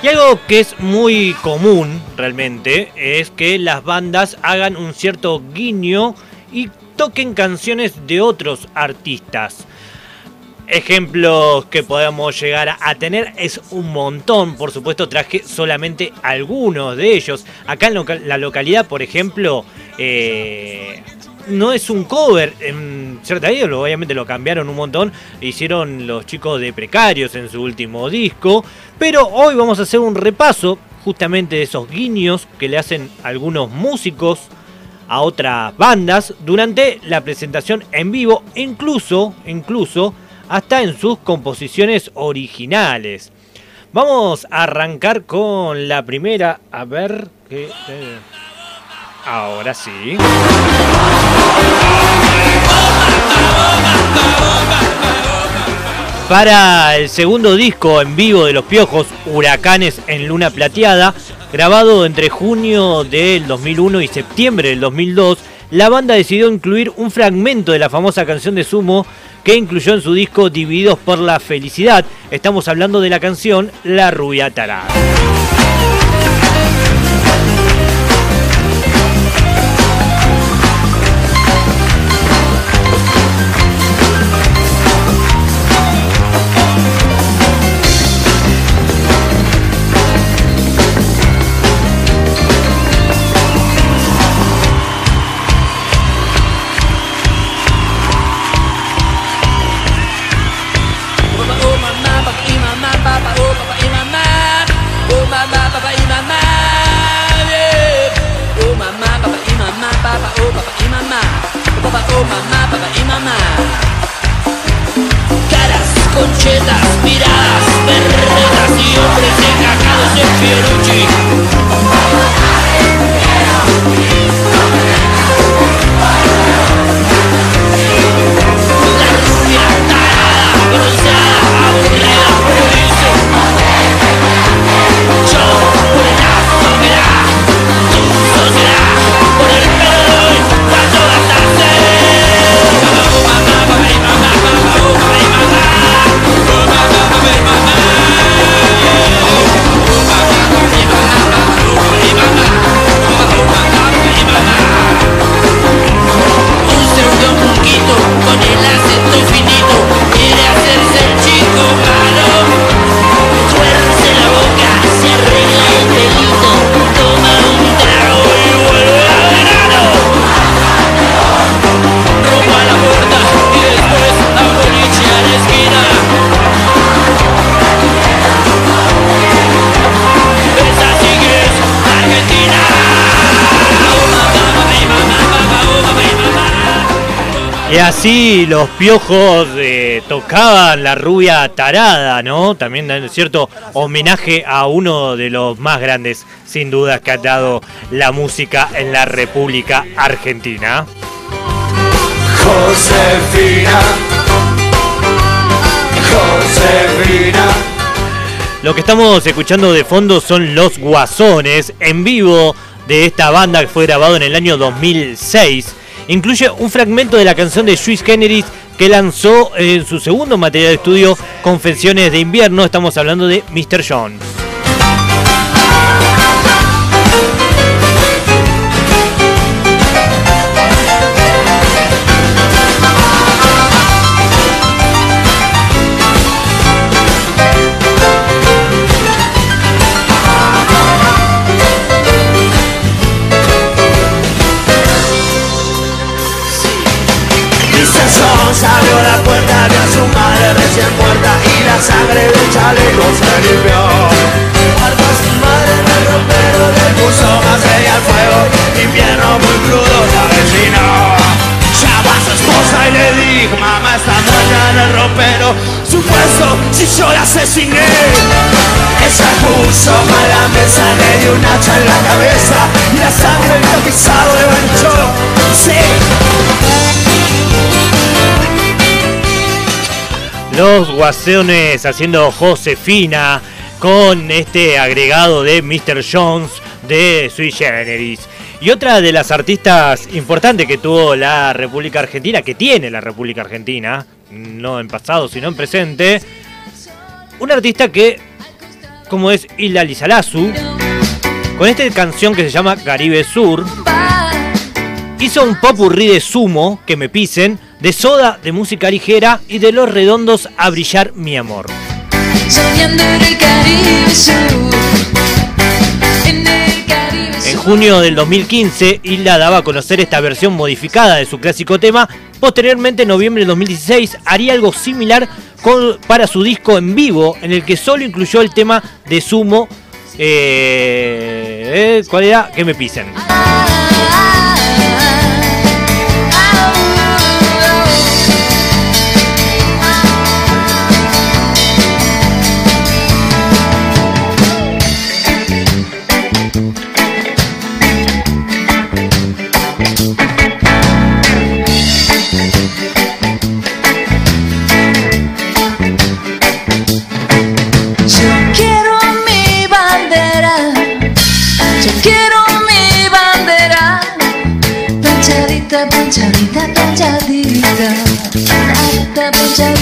Y algo que es muy común realmente es que las bandas hagan un cierto guiño y toquen canciones de otros artistas. Ejemplos que podemos llegar a tener es un montón, por supuesto traje solamente algunos de ellos. Acá en la localidad, por ejemplo, eh, no es un cover, en cierta obviamente lo cambiaron un montón, hicieron los chicos de Precarios en su último disco, pero hoy vamos a hacer un repaso justamente de esos guiños que le hacen algunos músicos a otras bandas durante la presentación en vivo, incluso, incluso hasta en sus composiciones originales. Vamos a arrancar con la primera, a ver qué... Ahora sí. Para el segundo disco en vivo de Los Piojos, Huracanes en Luna Plateada, grabado entre junio del 2001 y septiembre del 2002, la banda decidió incluir un fragmento de la famosa canción de Sumo que incluyó en su disco Divididos por la Felicidad. Estamos hablando de la canción La Rubia Tarada. Y así los piojos eh, tocaban la rubia tarada, ¿no? También dan cierto homenaje a uno de los más grandes, sin duda, que ha dado la música en la República Argentina. Josefina. Josefina. Lo que estamos escuchando de fondo son Los Guasones en vivo de esta banda que fue grabado en el año 2006 incluye un fragmento de la canción de Swiss Kennedy que lanzó en su segundo material de estudio Confesiones de Invierno. Estamos hablando de Mr. Jones. Si yo la asesiné. Ella puso mala mesa, le dio un hacha en la cabeza y la sangre del pisado le manchó. Sí. Los Guasones haciendo Josefina con este agregado de Mr. Jones de Sui Generis. Y otra de las artistas importantes que tuvo la República Argentina, que tiene la República Argentina, no en pasado sino en presente, un artista que como es Hilda Lizarazu, con esta canción que se llama Caribe Sur, hizo un popurrí de sumo, que me pisen, de soda, de música ligera y de los redondos a brillar mi amor. En junio del 2015, Hilda daba a conocer esta versión modificada de su clásico tema. Posteriormente, en noviembre del 2016, haría algo similar para su disco en vivo, en el que solo incluyó el tema de Sumo. Eh, eh, ¿Cuál era? Que me pisen.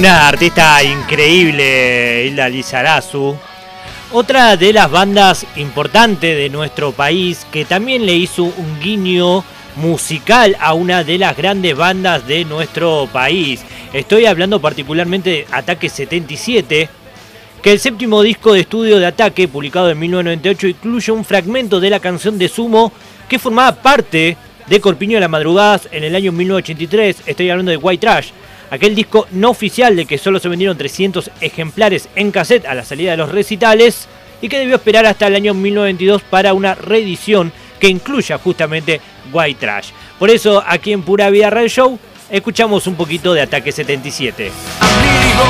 Una artista increíble, Hilda Lizarazu. Otra de las bandas importantes de nuestro país que también le hizo un guiño musical a una de las grandes bandas de nuestro país. Estoy hablando particularmente de Ataque 77, que el séptimo disco de estudio de Ataque, publicado en 1998, incluye un fragmento de la canción de Sumo que formaba parte de Corpiño de las Madrugadas en el año 1983. Estoy hablando de White Trash aquel disco no oficial de que solo se vendieron 300 ejemplares en cassette a la salida de los recitales y que debió esperar hasta el año 1992 para una reedición que incluya justamente White Trash. Por eso aquí en Pura Vida Radio Show escuchamos un poquito de Ataque 77. Amigo,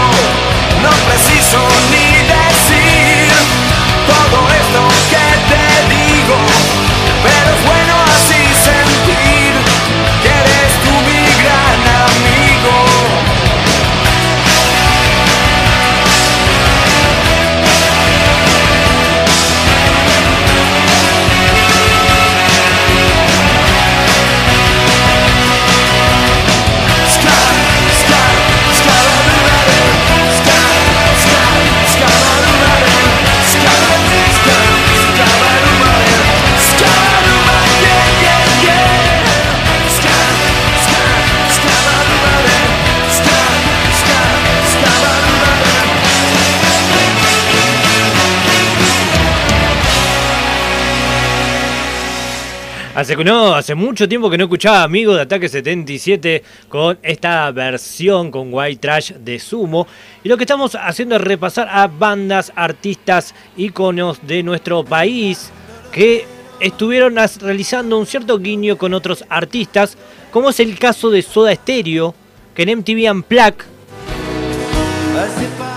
Hace, no, hace mucho tiempo que no escuchaba Amigos de Ataque 77 con esta versión con White Trash de Sumo. Y lo que estamos haciendo es repasar a bandas, artistas, íconos de nuestro país que estuvieron realizando un cierto guiño con otros artistas, como es el caso de Soda Stereo, que en MTV Unplugged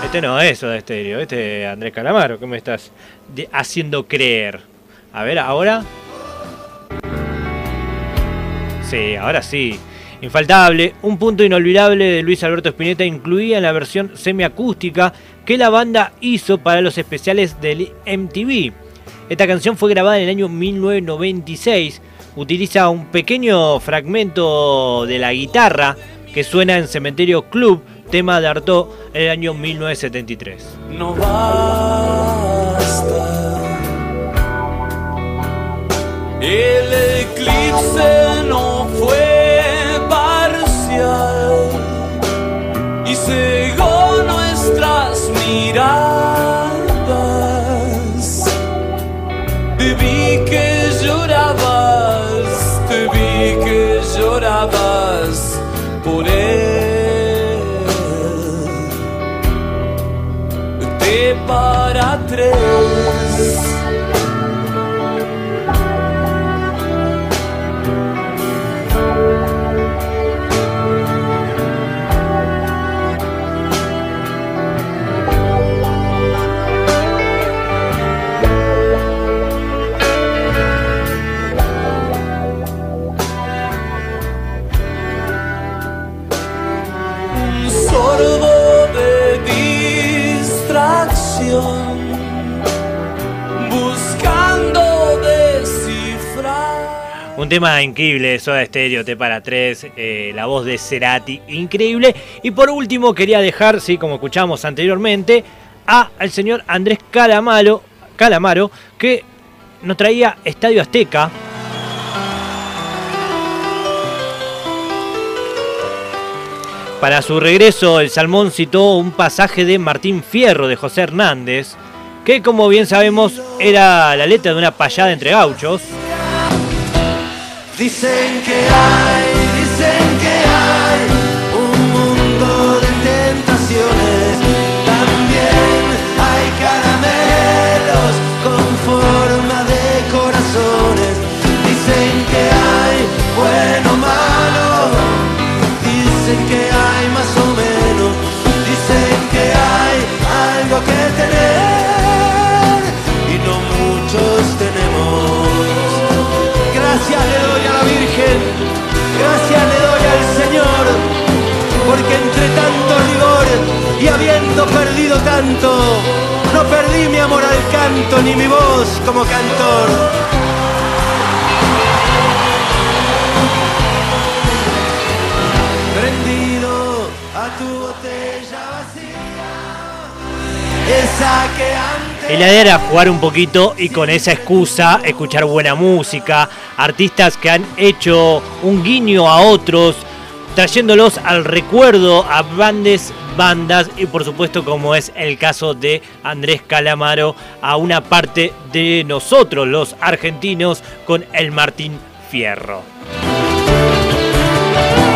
este no es Soda Stereo, este es Andrés Calamaro, ¿qué me estás haciendo creer? A ver, ahora. Ahora sí. Infaltable, un punto inolvidable de Luis Alberto Spinetta incluía en la versión semiacústica que la banda hizo para los especiales del MTV. Esta canción fue grabada en el año 1996. Utiliza un pequeño fragmento de la guitarra que suena en Cementerio Club, tema de Artaud en el año 1973. No basta. El eclipse no fue Un tema increíble, Soda Stereo, T para 3, eh, la voz de Cerati, increíble. Y por último quería dejar, sí, como escuchamos anteriormente, a al señor Andrés Calamaro, Calamaro que nos traía Estadio Azteca. Para su regreso, el Salmón citó un pasaje de Martín Fierro de José Hernández, que como bien sabemos era la letra de una payada entre gauchos. Dicen que hay, canto ni mi voz como cantor. Prendido a tu botella vacía, esa que antes... La idea era jugar un poquito y con esa excusa escuchar buena música, artistas que han hecho un guiño a otros, trayéndolos al recuerdo a bandes, bandas y por supuesto como es el caso de Andrés Calamaro a una parte de nosotros los argentinos con el Martín Fierro.